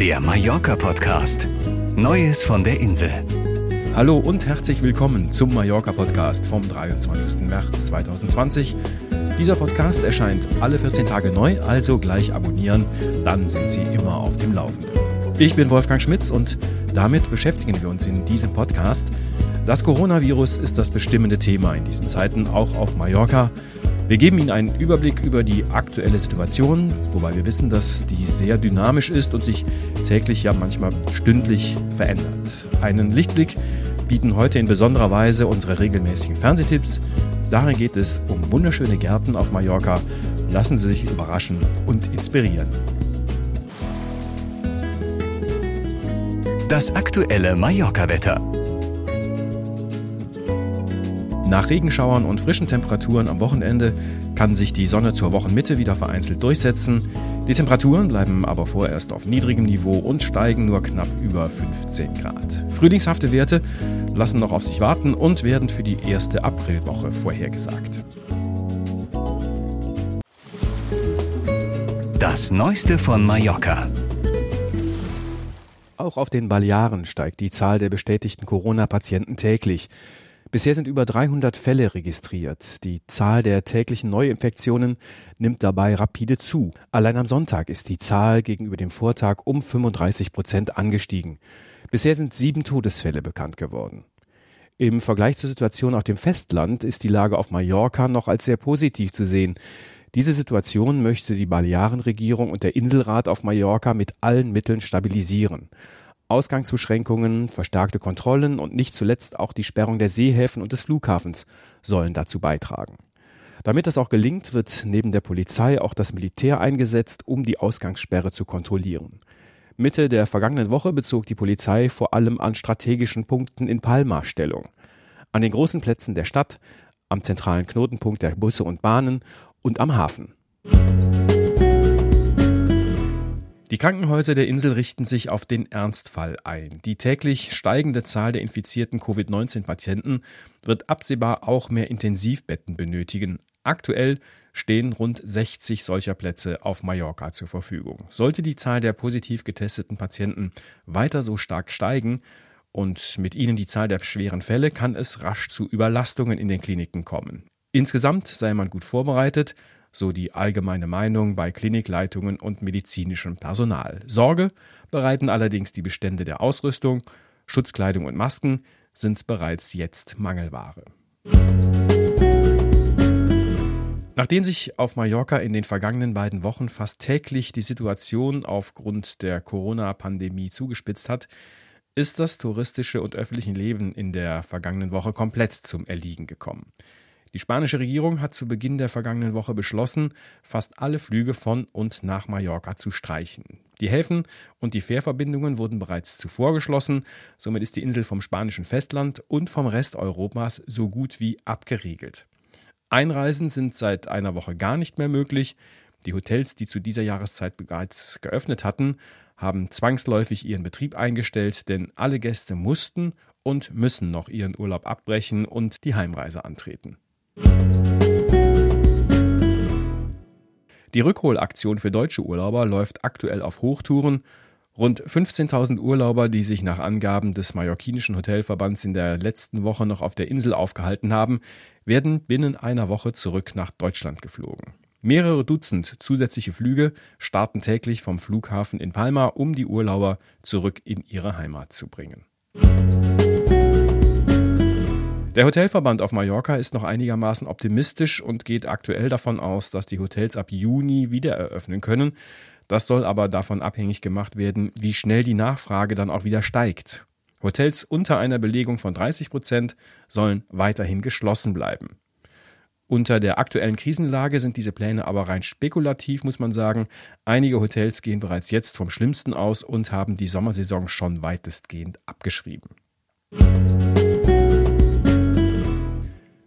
Der Mallorca-Podcast. Neues von der Insel. Hallo und herzlich willkommen zum Mallorca-Podcast vom 23. März 2020. Dieser Podcast erscheint alle 14 Tage neu, also gleich abonnieren, dann sind Sie immer auf dem Laufenden. Ich bin Wolfgang Schmitz und damit beschäftigen wir uns in diesem Podcast. Das Coronavirus ist das bestimmende Thema in diesen Zeiten, auch auf Mallorca. Wir geben Ihnen einen Überblick über die aktuelle Situation, wobei wir wissen, dass die sehr dynamisch ist und sich täglich ja manchmal stündlich verändert. Einen Lichtblick bieten heute in besonderer Weise unsere regelmäßigen Fernsehtipps. Darin geht es um wunderschöne Gärten auf Mallorca. Lassen Sie sich überraschen und inspirieren. Das aktuelle Mallorca-Wetter. Nach Regenschauern und frischen Temperaturen am Wochenende kann sich die Sonne zur Wochenmitte wieder vereinzelt durchsetzen. Die Temperaturen bleiben aber vorerst auf niedrigem Niveau und steigen nur knapp über 15 Grad. Frühlingshafte Werte lassen noch auf sich warten und werden für die erste Aprilwoche vorhergesagt. Das Neueste von Mallorca. Auch auf den Balearen steigt die Zahl der bestätigten Corona-Patienten täglich. Bisher sind über 300 Fälle registriert. Die Zahl der täglichen Neuinfektionen nimmt dabei rapide zu. Allein am Sonntag ist die Zahl gegenüber dem Vortag um 35 Prozent angestiegen. Bisher sind sieben Todesfälle bekannt geworden. Im Vergleich zur Situation auf dem Festland ist die Lage auf Mallorca noch als sehr positiv zu sehen. Diese Situation möchte die Balearenregierung und der Inselrat auf Mallorca mit allen Mitteln stabilisieren. Ausgangsbeschränkungen, verstärkte Kontrollen und nicht zuletzt auch die Sperrung der Seehäfen und des Flughafens sollen dazu beitragen. Damit das auch gelingt, wird neben der Polizei auch das Militär eingesetzt, um die Ausgangssperre zu kontrollieren. Mitte der vergangenen Woche bezog die Polizei vor allem an strategischen Punkten in Palma Stellung. An den großen Plätzen der Stadt, am zentralen Knotenpunkt der Busse und Bahnen und am Hafen. Die Krankenhäuser der Insel richten sich auf den Ernstfall ein. Die täglich steigende Zahl der infizierten Covid-19-Patienten wird absehbar auch mehr Intensivbetten benötigen. Aktuell stehen rund 60 solcher Plätze auf Mallorca zur Verfügung. Sollte die Zahl der positiv getesteten Patienten weiter so stark steigen und mit ihnen die Zahl der schweren Fälle, kann es rasch zu Überlastungen in den Kliniken kommen. Insgesamt sei man gut vorbereitet so die allgemeine Meinung bei Klinikleitungen und medizinischem Personal. Sorge bereiten allerdings die Bestände der Ausrüstung, Schutzkleidung und Masken sind bereits jetzt Mangelware. Nachdem sich auf Mallorca in den vergangenen beiden Wochen fast täglich die Situation aufgrund der Corona-Pandemie zugespitzt hat, ist das touristische und öffentliche Leben in der vergangenen Woche komplett zum Erliegen gekommen. Die spanische Regierung hat zu Beginn der vergangenen Woche beschlossen, fast alle Flüge von und nach Mallorca zu streichen. Die Häfen und die Fährverbindungen wurden bereits zuvor geschlossen, somit ist die Insel vom spanischen Festland und vom Rest Europas so gut wie abgeriegelt. Einreisen sind seit einer Woche gar nicht mehr möglich. Die Hotels, die zu dieser Jahreszeit bereits geöffnet hatten, haben zwangsläufig ihren Betrieb eingestellt, denn alle Gäste mussten und müssen noch ihren Urlaub abbrechen und die Heimreise antreten. Die Rückholaktion für deutsche Urlauber läuft aktuell auf Hochtouren. Rund 15.000 Urlauber, die sich nach Angaben des mallorquinischen Hotelverbands in der letzten Woche noch auf der Insel aufgehalten haben, werden binnen einer Woche zurück nach Deutschland geflogen. Mehrere Dutzend zusätzliche Flüge starten täglich vom Flughafen in Palma, um die Urlauber zurück in ihre Heimat zu bringen. Der Hotelverband auf Mallorca ist noch einigermaßen optimistisch und geht aktuell davon aus, dass die Hotels ab Juni wieder eröffnen können. Das soll aber davon abhängig gemacht werden, wie schnell die Nachfrage dann auch wieder steigt. Hotels unter einer Belegung von 30 Prozent sollen weiterhin geschlossen bleiben. Unter der aktuellen Krisenlage sind diese Pläne aber rein spekulativ, muss man sagen. Einige Hotels gehen bereits jetzt vom Schlimmsten aus und haben die Sommersaison schon weitestgehend abgeschrieben.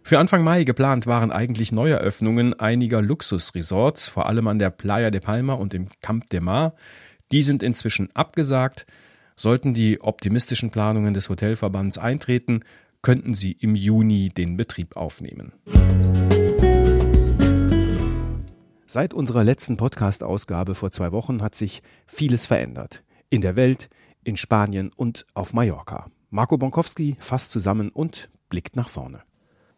Für Anfang Mai geplant waren eigentlich Neueröffnungen einiger Luxusresorts, vor allem an der Playa de Palma und im Camp de Mar. Die sind inzwischen abgesagt. Sollten die optimistischen Planungen des Hotelverbands eintreten, könnten sie im Juni den Betrieb aufnehmen. Seit unserer letzten Podcast-Ausgabe vor zwei Wochen hat sich vieles verändert. in der Welt, in Spanien und auf Mallorca. Marco Bonkowski fasst zusammen und blickt nach vorne.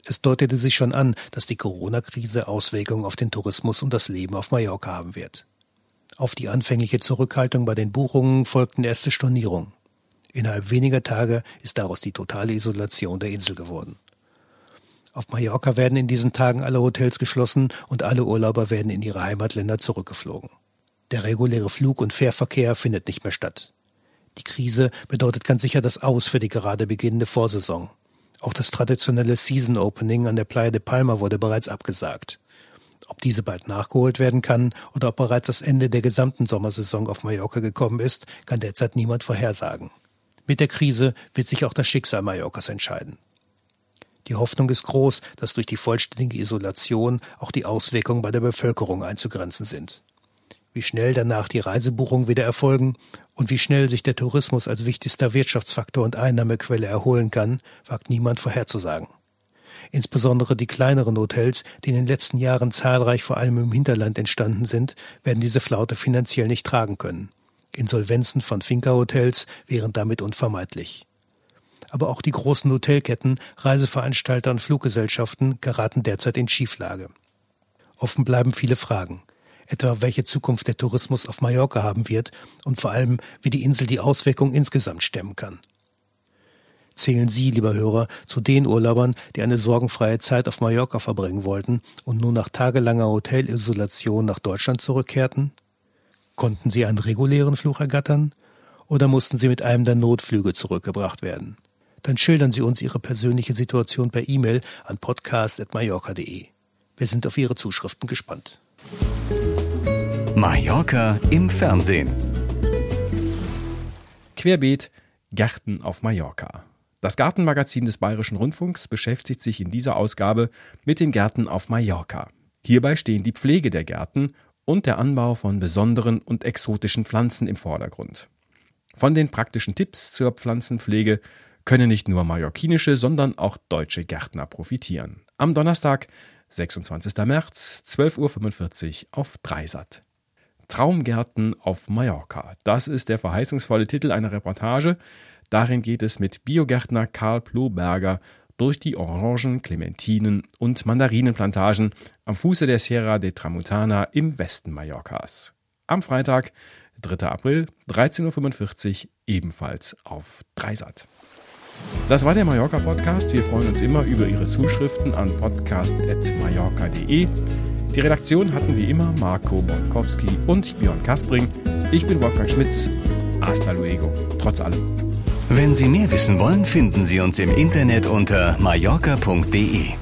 Es deutete sich schon an, dass die Corona-Krise Auswirkungen auf den Tourismus und das Leben auf Mallorca haben wird. Auf die anfängliche Zurückhaltung bei den Buchungen folgten erste Stornierungen. Innerhalb weniger Tage ist daraus die totale Isolation der Insel geworden. Auf Mallorca werden in diesen Tagen alle Hotels geschlossen und alle Urlauber werden in ihre Heimatländer zurückgeflogen. Der reguläre Flug- und Fährverkehr findet nicht mehr statt. Die Krise bedeutet ganz sicher das Aus für die gerade beginnende Vorsaison. Auch das traditionelle Season Opening an der Playa de Palma wurde bereits abgesagt. Ob diese bald nachgeholt werden kann oder ob bereits das Ende der gesamten Sommersaison auf Mallorca gekommen ist, kann derzeit niemand vorhersagen. Mit der Krise wird sich auch das Schicksal Mallorcas entscheiden. Die Hoffnung ist groß, dass durch die vollständige Isolation auch die Auswirkungen bei der Bevölkerung einzugrenzen sind. Wie schnell danach die Reisebuchungen wieder erfolgen und wie schnell sich der Tourismus als wichtigster Wirtschaftsfaktor und Einnahmequelle erholen kann, wagt niemand vorherzusagen. Insbesondere die kleineren Hotels, die in den letzten Jahren zahlreich vor allem im Hinterland entstanden sind, werden diese Flaute finanziell nicht tragen können. Insolvenzen von Finca-Hotels wären damit unvermeidlich. Aber auch die großen Hotelketten, Reiseveranstalter und Fluggesellschaften geraten derzeit in Schieflage. Offen bleiben viele Fragen etwa welche Zukunft der Tourismus auf Mallorca haben wird und vor allem, wie die Insel die Auswirkungen insgesamt stemmen kann. Zählen Sie, lieber Hörer, zu den Urlaubern, die eine sorgenfreie Zeit auf Mallorca verbringen wollten und nun nach tagelanger Hotelisolation nach Deutschland zurückkehrten? Konnten Sie einen regulären Fluch ergattern? Oder mussten Sie mit einem der Notflüge zurückgebracht werden? Dann schildern Sie uns Ihre persönliche Situation per E-Mail an podcast.mallorca.de. Wir sind auf Ihre Zuschriften gespannt. Mallorca im Fernsehen. Querbeet Gärten auf Mallorca. Das Gartenmagazin des Bayerischen Rundfunks beschäftigt sich in dieser Ausgabe mit den Gärten auf Mallorca. Hierbei stehen die Pflege der Gärten und der Anbau von besonderen und exotischen Pflanzen im Vordergrund. Von den praktischen Tipps zur Pflanzenpflege können nicht nur mallorquinische, sondern auch deutsche Gärtner profitieren. Am Donnerstag, 26. März, 12.45 Uhr auf Dreisat. Traumgärten auf Mallorca. Das ist der verheißungsvolle Titel einer Reportage. Darin geht es mit Biogärtner Karl Ploberger durch die Orangen, Clementinen und Mandarinenplantagen am Fuße der Sierra de Tramuntana im Westen Mallorcas. Am Freitag, 3. April, 13.45 Uhr, ebenfalls auf Dreisat. Das war der Mallorca Podcast. Wir freuen uns immer über Ihre Zuschriften an podcast.mallorca.de. Die Redaktion hatten wie immer Marco Bonkowski und Björn Kaspring. Ich bin Wolfgang Schmitz. Hasta luego. Trotz allem. Wenn Sie mehr wissen wollen, finden Sie uns im Internet unter mallorca.de.